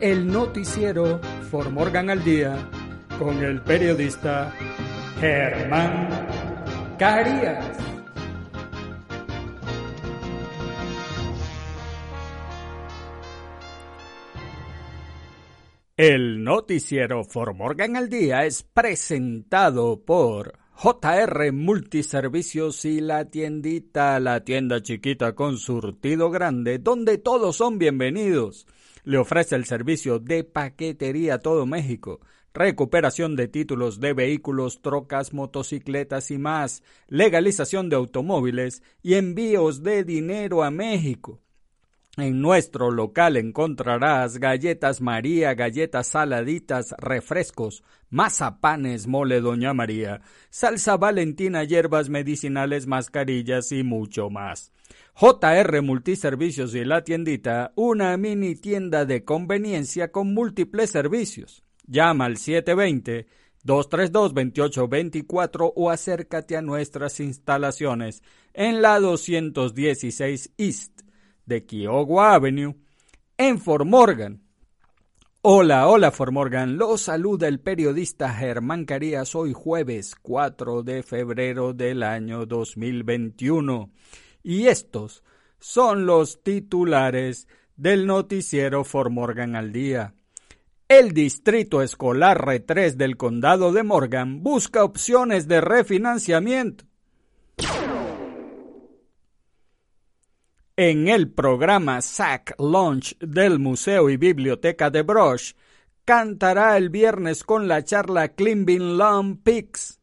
el noticiero For Morgan al Día con el periodista Germán Carías. El noticiero For Morgan al Día es presentado por JR Multiservicios y la tiendita, la tienda chiquita con surtido grande, donde todos son bienvenidos. Le ofrece el servicio de paquetería a todo México, recuperación de títulos de vehículos, trocas, motocicletas y más, legalización de automóviles y envíos de dinero a México. En nuestro local encontrarás galletas María, galletas saladitas, refrescos, mazapanes, mole Doña María, salsa valentina, hierbas medicinales, mascarillas y mucho más. JR Multiservicios y la tiendita, una mini tienda de conveniencia con múltiples servicios. Llama al 720 232-2824 o acércate a nuestras instalaciones en la 216 East de Kiowa Avenue en Fort Morgan. Hola, hola Fort Morgan, los saluda el periodista Germán Carías hoy jueves 4 de febrero del año 2021 y estos son los titulares del noticiero Fort Morgan al día. El Distrito Escolar R3 del Condado de Morgan busca opciones de refinanciamiento. En el programa SAC Launch del Museo y Biblioteca de Brush, cantará el viernes con la charla Climbing Long Peaks.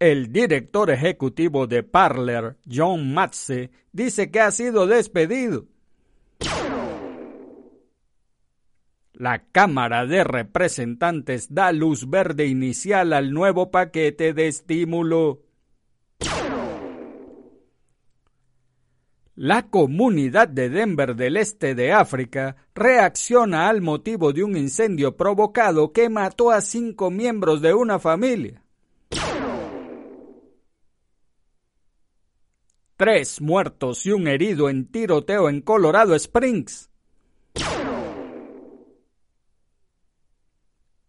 El director ejecutivo de Parler, John Matze, dice que ha sido despedido. La Cámara de Representantes da luz verde inicial al nuevo paquete de estímulo. La comunidad de Denver del este de África reacciona al motivo de un incendio provocado que mató a cinco miembros de una familia. Tres muertos y un herido en tiroteo en Colorado Springs.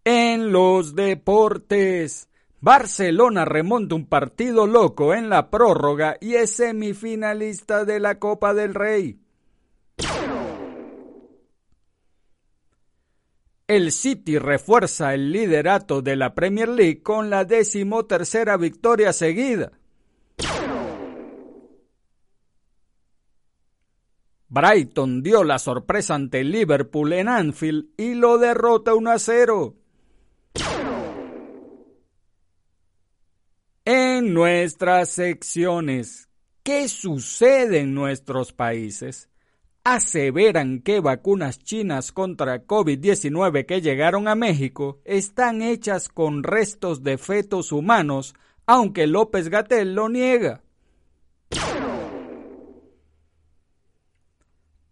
En los deportes. Barcelona remonta un partido loco en la prórroga y es semifinalista de la Copa del Rey. El City refuerza el liderato de la Premier League con la decimotercera victoria seguida. Brighton dio la sorpresa ante Liverpool en Anfield y lo derrota 1 a 0. En nuestras secciones, ¿qué sucede en nuestros países? Aseveran que vacunas chinas contra COVID-19 que llegaron a México están hechas con restos de fetos humanos, aunque López Gatel lo niega.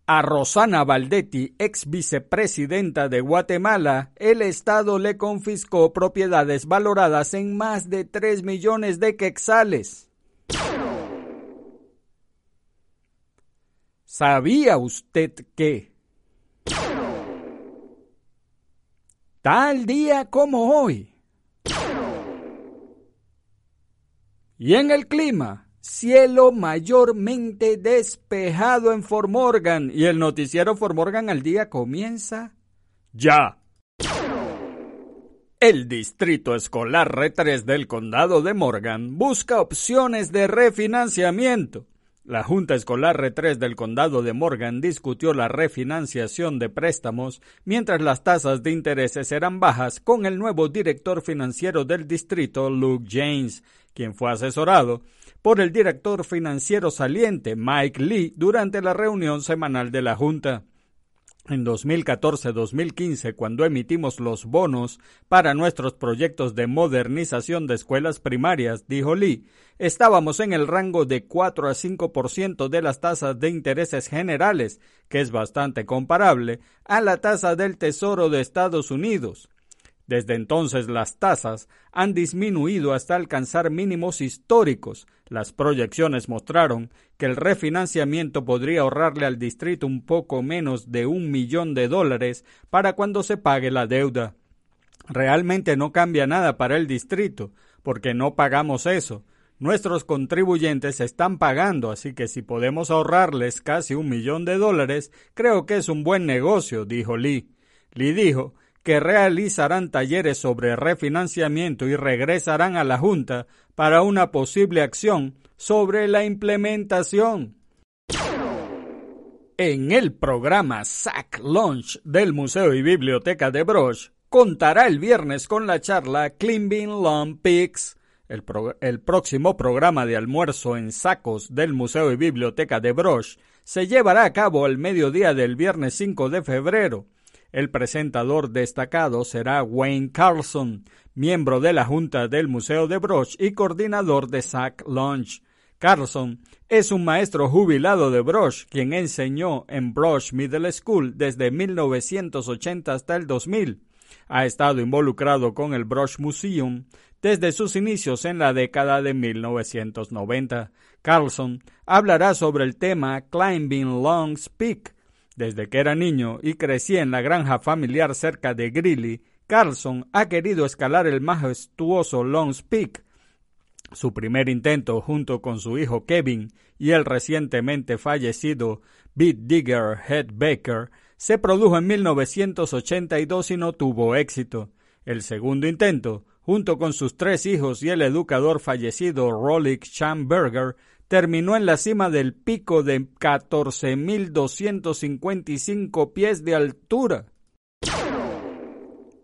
A Rosana Valdetti, ex vicepresidenta de Guatemala, el Estado le confiscó propiedades valoradas en más de 3 millones de quexales. ¿Sabía usted que? Tal día como hoy. Y en el clima, cielo mayormente despejado en Fort Morgan y el noticiero Fort Morgan al día comienza ya. El Distrito Escolar R3 del Condado de Morgan busca opciones de refinanciamiento. La Junta Escolar R3 del Condado de Morgan discutió la refinanciación de préstamos mientras las tasas de intereses eran bajas con el nuevo director financiero del distrito, Luke James, quien fue asesorado por el director financiero saliente, Mike Lee, durante la reunión semanal de la Junta. En 2014-2015, cuando emitimos los bonos para nuestros proyectos de modernización de escuelas primarias, dijo Lee, estábamos en el rango de 4 a 5% de las tasas de intereses generales, que es bastante comparable a la tasa del Tesoro de Estados Unidos. Desde entonces las tasas han disminuido hasta alcanzar mínimos históricos. Las proyecciones mostraron que el refinanciamiento podría ahorrarle al distrito un poco menos de un millón de dólares para cuando se pague la deuda. Realmente no cambia nada para el distrito, porque no pagamos eso. Nuestros contribuyentes están pagando, así que si podemos ahorrarles casi un millón de dólares, creo que es un buen negocio, dijo Lee. Lee dijo que realizarán talleres sobre refinanciamiento y regresarán a la Junta para una posible acción sobre la implementación. En el programa SAC Launch del Museo y Biblioteca de Broch, contará el viernes con la charla Climbing Long Peaks. El, el, próximo programa de almuerzo en sacos del Museo y Biblioteca de Broch se llevará a cabo el mediodía del viernes 5 de febrero. El presentador destacado será Wayne Carlson, miembro de la Junta del Museo de Broch y coordinador de SAC Launch. Carlson es un maestro jubilado de Broch, quien enseñó en Broch Middle School desde 1980 hasta el 2000. Ha estado involucrado con el Broch Museum desde sus inicios en la década de 1990. Carlson hablará sobre el tema Climbing Longs Peak, desde que era niño y crecía en la granja familiar cerca de Greeley, Carlson ha querido escalar el majestuoso Longs Peak. Su primer intento junto con su hijo Kevin y el recientemente fallecido Beat Digger Head Baker se produjo en 1982 y no tuvo éxito. El segundo intento, junto con sus tres hijos y el educador fallecido Rolik Schamberger, terminó en la cima del pico de 14.255 pies de altura.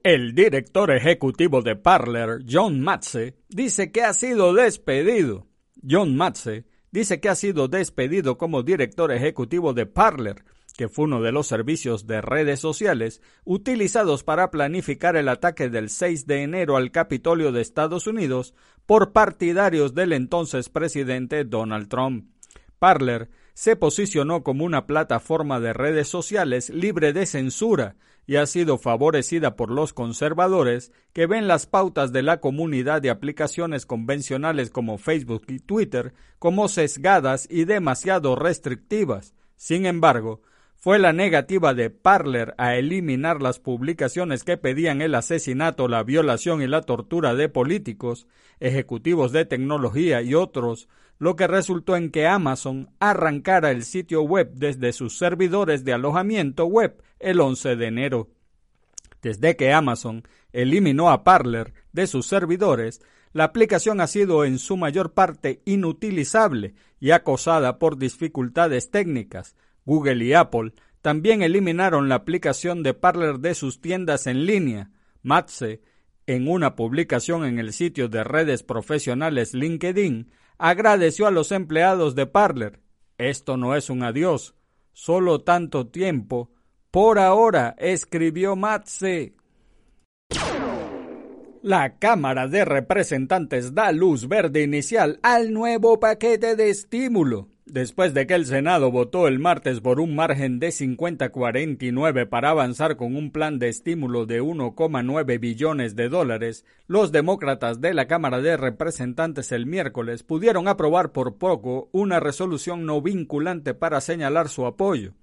El director ejecutivo de Parler, John Matze, dice que ha sido despedido. John Matze dice que ha sido despedido como director ejecutivo de Parler que fue uno de los servicios de redes sociales utilizados para planificar el ataque del 6 de enero al Capitolio de Estados Unidos por partidarios del entonces presidente Donald Trump. Parler se posicionó como una plataforma de redes sociales libre de censura y ha sido favorecida por los conservadores que ven las pautas de la comunidad de aplicaciones convencionales como Facebook y Twitter como sesgadas y demasiado restrictivas. Sin embargo, fue la negativa de Parler a eliminar las publicaciones que pedían el asesinato, la violación y la tortura de políticos, ejecutivos de tecnología y otros, lo que resultó en que Amazon arrancara el sitio web desde sus servidores de alojamiento web el 11 de enero. Desde que Amazon eliminó a Parler de sus servidores, la aplicación ha sido en su mayor parte inutilizable y acosada por dificultades técnicas, Google y Apple también eliminaron la aplicación de Parler de sus tiendas en línea. Matze, en una publicación en el sitio de redes profesionales LinkedIn, agradeció a los empleados de Parler. Esto no es un adiós, solo tanto tiempo. Por ahora, escribió Matze. La Cámara de Representantes da luz verde inicial al nuevo paquete de estímulo. Después de que el Senado votó el martes por un margen de 50-49 para avanzar con un plan de estímulo de 1,9 billones de dólares, los demócratas de la Cámara de Representantes el miércoles pudieron aprobar por poco una resolución no vinculante para señalar su apoyo.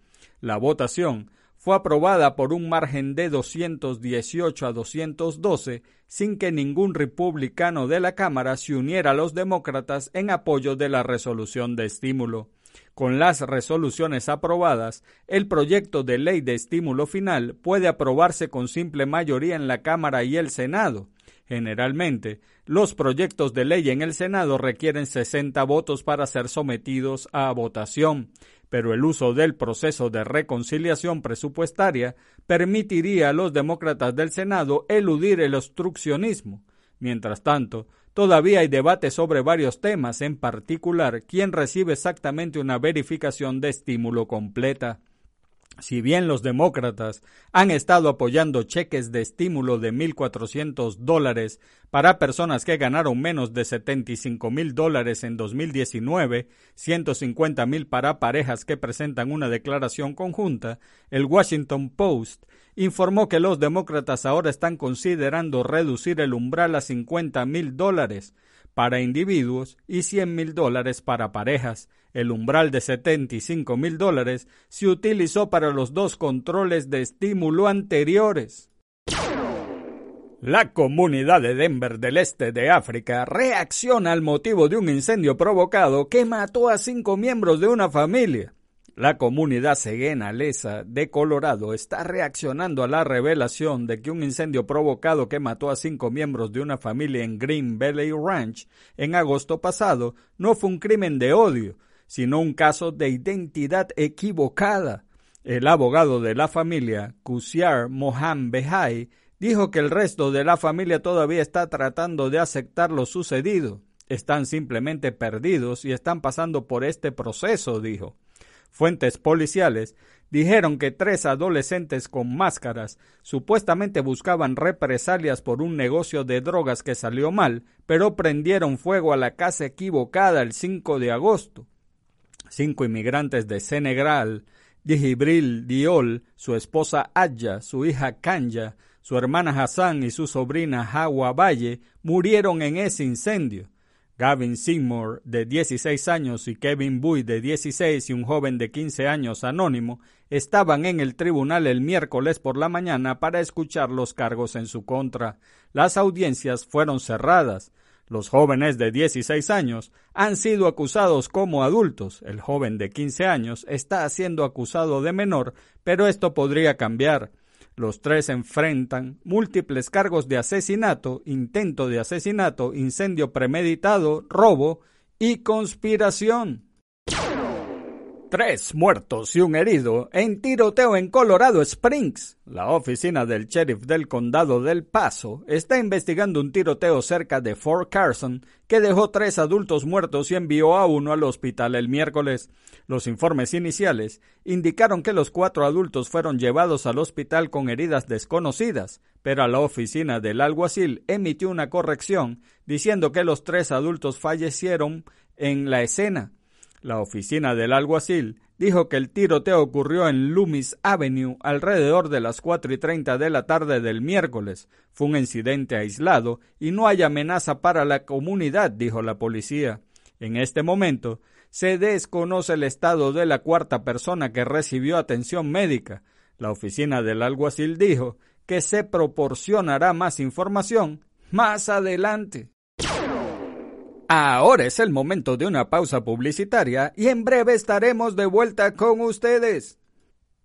La votación fue aprobada por un margen de 218 a 212 sin que ningún republicano de la Cámara se uniera a los demócratas en apoyo de la resolución de estímulo. Con las resoluciones aprobadas, el proyecto de ley de estímulo final puede aprobarse con simple mayoría en la Cámara y el Senado. Generalmente, los proyectos de ley en el Senado requieren 60 votos para ser sometidos a votación, pero el uso del proceso de reconciliación presupuestaria permitiría a los demócratas del Senado eludir el obstruccionismo. Mientras tanto, todavía hay debate sobre varios temas, en particular quién recibe exactamente una verificación de estímulo completa. Si bien los demócratas han estado apoyando cheques de estímulo de 1.400 dólares para personas que ganaron menos de 75 mil dólares en 2019, 150 mil para parejas que presentan una declaración conjunta, el Washington Post informó que los demócratas ahora están considerando reducir el umbral a 50 mil dólares para individuos y 100 mil dólares para parejas. El umbral de 75 mil dólares se utilizó para los dos controles de estímulo anteriores. La comunidad de Denver del este de África reacciona al motivo de un incendio provocado que mató a cinco miembros de una familia. La comunidad ceguena lesa de Colorado está reaccionando a la revelación de que un incendio provocado que mató a cinco miembros de una familia en Green Valley Ranch en agosto pasado no fue un crimen de odio, sino un caso de identidad equivocada. El abogado de la familia, Kusiar Mohan Behai, dijo que el resto de la familia todavía está tratando de aceptar lo sucedido. Están simplemente perdidos y están pasando por este proceso, dijo. Fuentes policiales dijeron que tres adolescentes con máscaras supuestamente buscaban represalias por un negocio de drogas que salió mal, pero prendieron fuego a la casa equivocada el 5 de agosto. Cinco inmigrantes de Senegal, Dijibril Diol, su esposa Adja, su hija Kanya, su hermana Hassan y su sobrina Hawa Valle murieron en ese incendio. Gavin Seymour, de 16 años, y Kevin Bui, de 16, y un joven de 15 años anónimo, estaban en el tribunal el miércoles por la mañana para escuchar los cargos en su contra. Las audiencias fueron cerradas. Los jóvenes de 16 años han sido acusados como adultos. El joven de 15 años está siendo acusado de menor, pero esto podría cambiar. Los tres enfrentan múltiples cargos de asesinato, intento de asesinato, incendio premeditado, robo y conspiración. Tres muertos y un herido en tiroteo en Colorado Springs. La oficina del sheriff del condado del Paso está investigando un tiroteo cerca de Fort Carson que dejó tres adultos muertos y envió a uno al hospital el miércoles. Los informes iniciales indicaron que los cuatro adultos fueron llevados al hospital con heridas desconocidas, pero la oficina del alguacil emitió una corrección diciendo que los tres adultos fallecieron en la escena. La oficina del alguacil dijo que el tiroteo ocurrió en Loomis Avenue alrededor de las cuatro y treinta de la tarde del miércoles. Fue un incidente aislado y no hay amenaza para la comunidad, dijo la policía. En este momento, se desconoce el estado de la cuarta persona que recibió atención médica. La oficina del alguacil dijo que se proporcionará más información más adelante. Ahora es el momento de una pausa publicitaria y en breve estaremos de vuelta con ustedes.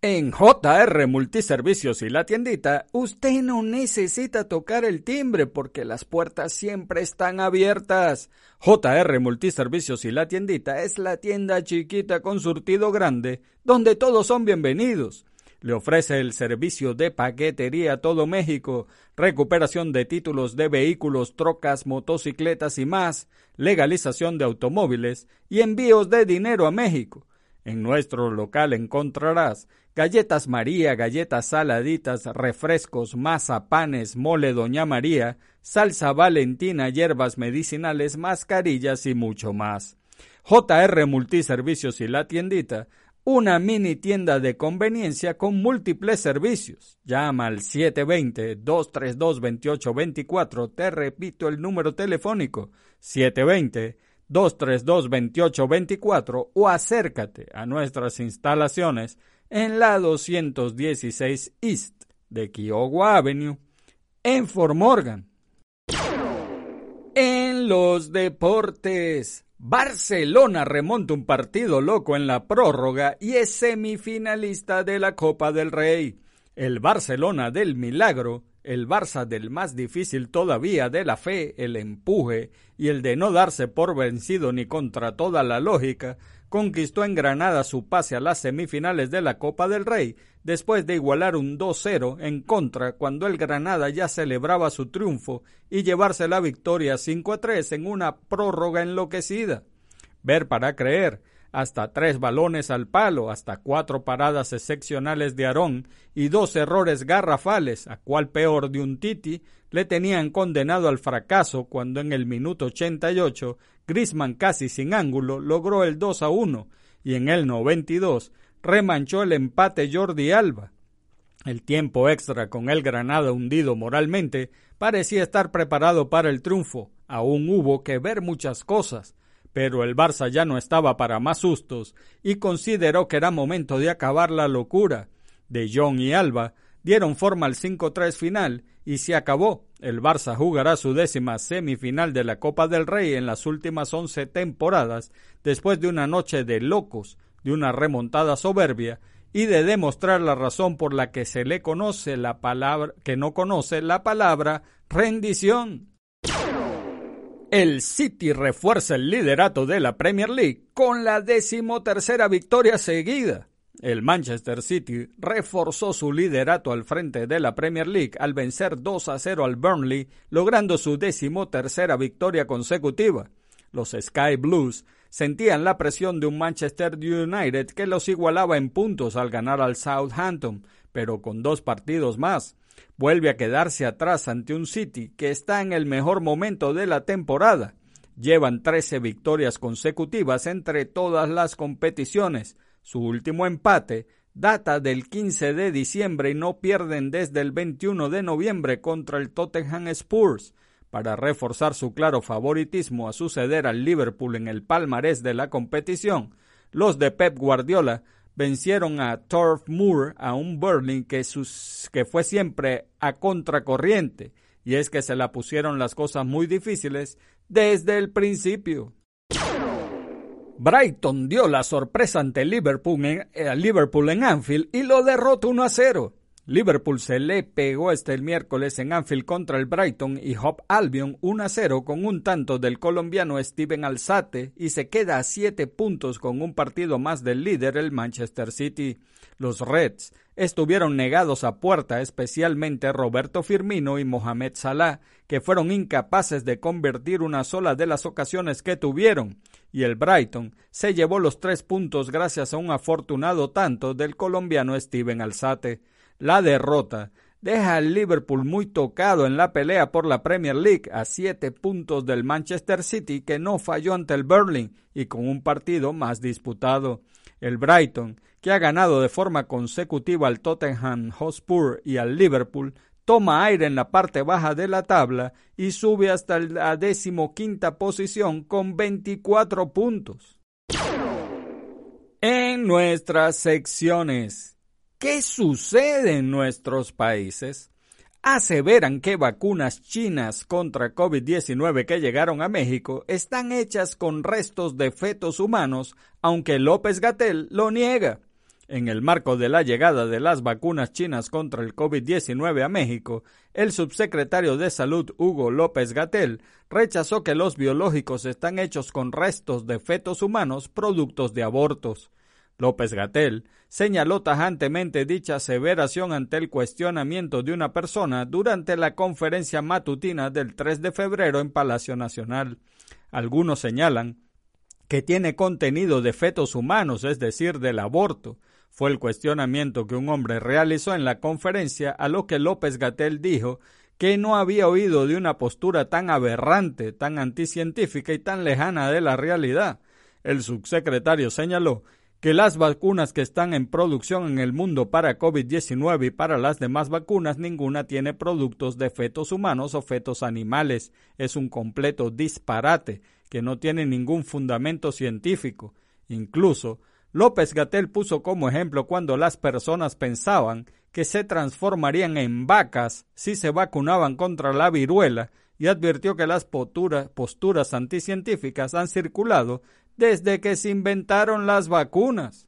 En JR Multiservicios y la tiendita, usted no necesita tocar el timbre porque las puertas siempre están abiertas. JR Multiservicios y la tiendita es la tienda chiquita con surtido grande donde todos son bienvenidos. Le ofrece el servicio de paquetería a todo México, recuperación de títulos de vehículos, trocas, motocicletas y más, legalización de automóviles y envíos de dinero a México. En nuestro local encontrarás galletas María, galletas saladitas, refrescos, mazapanes, mole Doña María, salsa valentina, hierbas medicinales, mascarillas y mucho más. JR Multiservicios y la tiendita una mini tienda de conveniencia con múltiples servicios. Llama al 720-232-2824. Te repito el número telefónico 720-232-2824 o acércate a nuestras instalaciones en la 216 East de Kiowa Avenue en Fort Morgan. En los deportes. Barcelona remonta un partido loco en la prórroga y es semifinalista de la Copa del Rey. El Barcelona del milagro, el Barça del más difícil todavía de la fe, el empuje y el de no darse por vencido ni contra toda la lógica, conquistó en Granada su pase a las semifinales de la Copa del Rey, después de igualar un 2-0 en contra cuando el Granada ya celebraba su triunfo y llevarse la victoria 5-3 en una prórroga enloquecida. Ver para creer, hasta tres balones al palo, hasta cuatro paradas excepcionales de Aarón y dos errores garrafales, a cual peor de un Titi, le tenían condenado al fracaso cuando en el minuto 88 Grisman casi sin ángulo logró el 2 a 1 y en el 92 remanchó el empate Jordi Alba. El tiempo extra con el Granada hundido moralmente parecía estar preparado para el triunfo. Aún hubo que ver muchas cosas, pero el Barça ya no estaba para más sustos y consideró que era momento de acabar la locura. De Jong y Alba dieron forma al 5-3 final y se acabó. El Barça jugará su décima semifinal de la Copa del Rey en las últimas once temporadas, después de una noche de locos, de una remontada soberbia y de demostrar la razón por la que se le conoce la palabra, que no conoce la palabra rendición. El City refuerza el liderato de la Premier League con la decimotercera victoria seguida. El Manchester City reforzó su liderato al frente de la Premier League al vencer 2 a 0 al Burnley, logrando su decimotercera victoria consecutiva. Los Sky Blues sentían la presión de un Manchester United que los igualaba en puntos al ganar al Southampton, pero con dos partidos más. Vuelve a quedarse atrás ante un City que está en el mejor momento de la temporada. Llevan 13 victorias consecutivas entre todas las competiciones, su último empate data del 15 de diciembre y no pierden desde el 21 de noviembre contra el Tottenham Spurs. Para reforzar su claro favoritismo a suceder al Liverpool en el palmarés de la competición, los de Pep Guardiola vencieron a Turf Moor a un Burling que, que fue siempre a contracorriente, y es que se la pusieron las cosas muy difíciles desde el principio. Brighton dio la sorpresa ante Liverpool en, eh, Liverpool en Anfield y lo derrotó 1 a 0. Liverpool se le pegó este miércoles en Anfield contra el Brighton y Hop Albion 1 a 0 con un tanto del colombiano Steven Alzate y se queda a 7 puntos con un partido más del líder el Manchester City. Los Reds estuvieron negados a puerta, especialmente Roberto Firmino y Mohamed Salah, que fueron incapaces de convertir una sola de las ocasiones que tuvieron, y el Brighton se llevó los tres puntos gracias a un afortunado tanto del colombiano Steven Alzate. La derrota deja al Liverpool muy tocado en la pelea por la Premier League a siete puntos del Manchester City que no falló ante el Burnley y con un partido más disputado. El Brighton, que ha ganado de forma consecutiva al Tottenham Hotspur y al Liverpool, toma aire en la parte baja de la tabla y sube hasta la decimoquinta posición con 24 puntos. En nuestras secciones. ¿Qué sucede en nuestros países? Aseveran que vacunas chinas contra COVID-19 que llegaron a México están hechas con restos de fetos humanos, aunque López Gatel lo niega. En el marco de la llegada de las vacunas chinas contra el COVID-19 a México, el subsecretario de Salud Hugo López Gatel rechazó que los biológicos están hechos con restos de fetos humanos productos de abortos. López Gatel señaló tajantemente dicha aseveración ante el cuestionamiento de una persona durante la conferencia matutina del 3 de febrero en Palacio Nacional. Algunos señalan que tiene contenido de fetos humanos, es decir, del aborto. Fue el cuestionamiento que un hombre realizó en la conferencia, a lo que López Gatel dijo que no había oído de una postura tan aberrante, tan anticientífica y tan lejana de la realidad. El subsecretario señaló que las vacunas que están en producción en el mundo para COVID-19 y para las demás vacunas ninguna tiene productos de fetos humanos o fetos animales. Es un completo disparate que no tiene ningún fundamento científico. Incluso, López Gatel puso como ejemplo cuando las personas pensaban que se transformarían en vacas si se vacunaban contra la viruela y advirtió que las posturas anticientíficas han circulado desde que se inventaron las vacunas.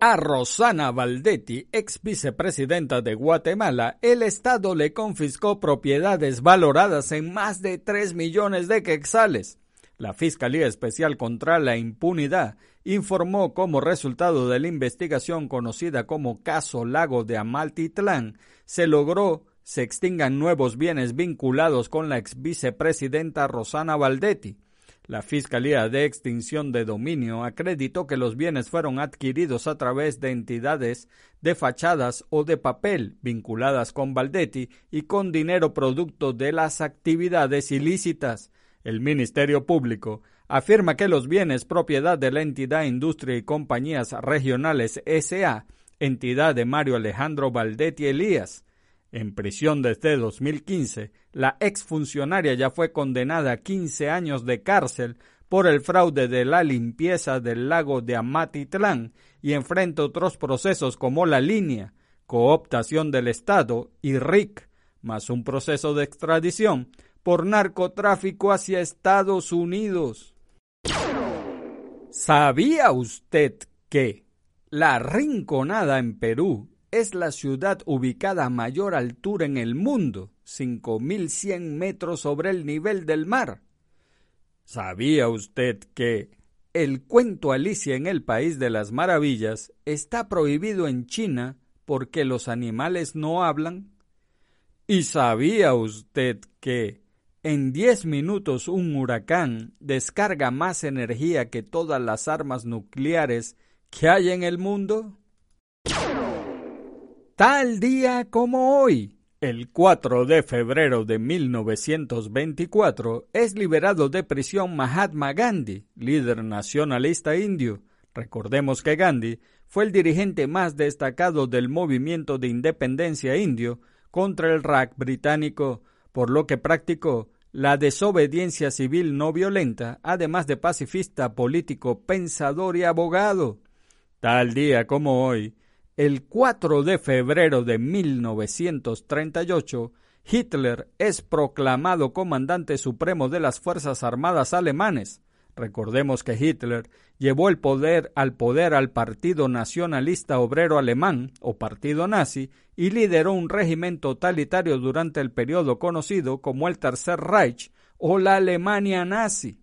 A Rosana Valdetti, ex vicepresidenta de Guatemala, el Estado le confiscó propiedades valoradas en más de 3 millones de quexales. La Fiscalía Especial contra la Impunidad informó como resultado de la investigación conocida como Caso Lago de Amaltitlán, se logró se extingan nuevos bienes vinculados con la ex vicepresidenta Rosana Valdetti. La Fiscalía de Extinción de Dominio acreditó que los bienes fueron adquiridos a través de entidades de fachadas o de papel vinculadas con Valdetti y con dinero producto de las actividades ilícitas. El Ministerio Público afirma que los bienes propiedad de la entidad Industria y Compañías Regionales SA, entidad de Mario Alejandro Valdetti Elías, en prisión desde 2015, la exfuncionaria ya fue condenada a 15 años de cárcel por el fraude de la limpieza del lago de Amatitlán y enfrenta otros procesos como la línea, cooptación del Estado y RIC, más un proceso de extradición por narcotráfico hacia Estados Unidos. ¿Sabía usted que la Rinconada en Perú es la ciudad ubicada a mayor altura en el mundo, 5.100 metros sobre el nivel del mar. ¿Sabía usted que el cuento Alicia en el País de las Maravillas está prohibido en China porque los animales no hablan? ¿Y sabía usted que en 10 minutos un huracán descarga más energía que todas las armas nucleares que hay en el mundo? Tal día como hoy, el 4 de febrero de 1924, es liberado de prisión Mahatma Gandhi, líder nacionalista indio. Recordemos que Gandhi fue el dirigente más destacado del movimiento de independencia indio contra el Raj británico, por lo que practicó la desobediencia civil no violenta, además de pacifista político, pensador y abogado. Tal día como hoy, el 4 de febrero de 1938, Hitler es proclamado comandante supremo de las Fuerzas Armadas alemanes. Recordemos que Hitler llevó el poder al poder al Partido Nacionalista Obrero Alemán o Partido Nazi y lideró un régimen totalitario durante el periodo conocido como el Tercer Reich o la Alemania nazi.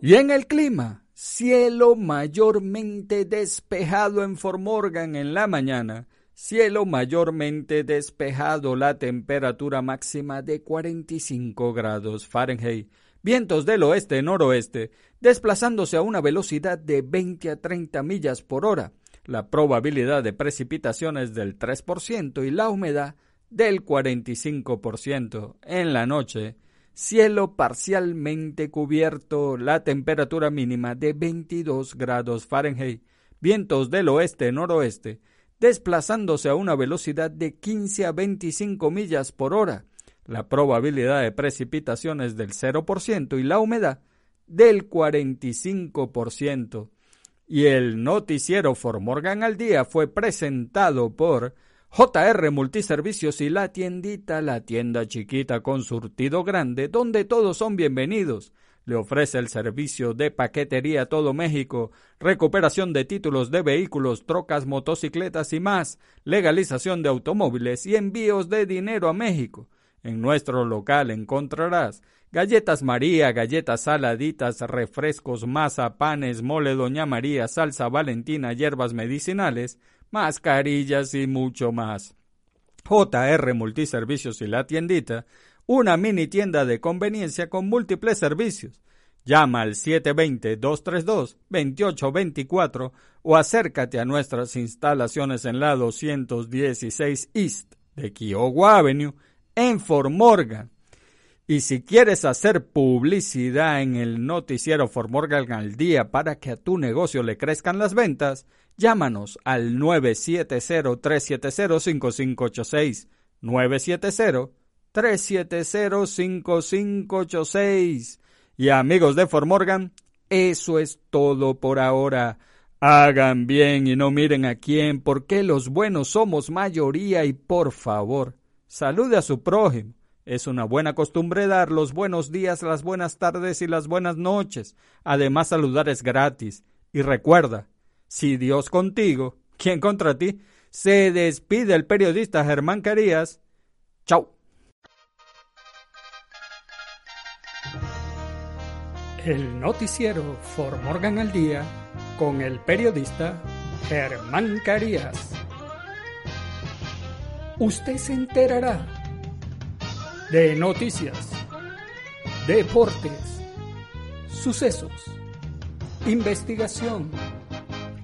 Y en el clima, Cielo mayormente despejado en Formorgan en la mañana. Cielo mayormente despejado, la temperatura máxima de 45 grados Fahrenheit. Vientos del oeste-noroeste, desplazándose a una velocidad de 20 a 30 millas por hora. La probabilidad de precipitaciones del 3% y la humedad del 45%. En la noche, cielo parcialmente cubierto, la temperatura mínima de 22 grados Fahrenheit, vientos del oeste-noroeste, desplazándose a una velocidad de 15 a 25 millas por hora, la probabilidad de precipitaciones del 0% y la humedad del 45%. Y el noticiero Formorgan al día fue presentado por JR Multiservicios y la tiendita, la tienda chiquita con surtido grande, donde todos son bienvenidos. Le ofrece el servicio de paquetería a todo México, recuperación de títulos de vehículos, trocas, motocicletas y más, legalización de automóviles y envíos de dinero a México. En nuestro local encontrarás galletas María, galletas saladitas, refrescos, masa, panes, mole Doña María, salsa Valentina, hierbas medicinales, mascarillas y mucho más. JR Multiservicios y la tiendita, una mini tienda de conveniencia con múltiples servicios. Llama al 720-232-2824 o acércate a nuestras instalaciones en la 216 East de Kiowa Avenue en Fort Morgan. Y si quieres hacer publicidad en el noticiero Fort Morgan al día para que a tu negocio le crezcan las ventas, Llámanos al 970-370-5586. 970-370-5586. Y amigos de Formorgan, eso es todo por ahora. Hagan bien y no miren a quién, porque los buenos somos mayoría y por favor, salude a su prójimo. Es una buena costumbre dar los buenos días, las buenas tardes y las buenas noches. Además, saludar es gratis. Y recuerda, si Dios contigo, ¿quién contra ti? Se despide el periodista Germán Carías. Chau. El noticiero For Morgan al Día con el periodista Germán Carías. Usted se enterará de noticias, deportes, sucesos, investigación,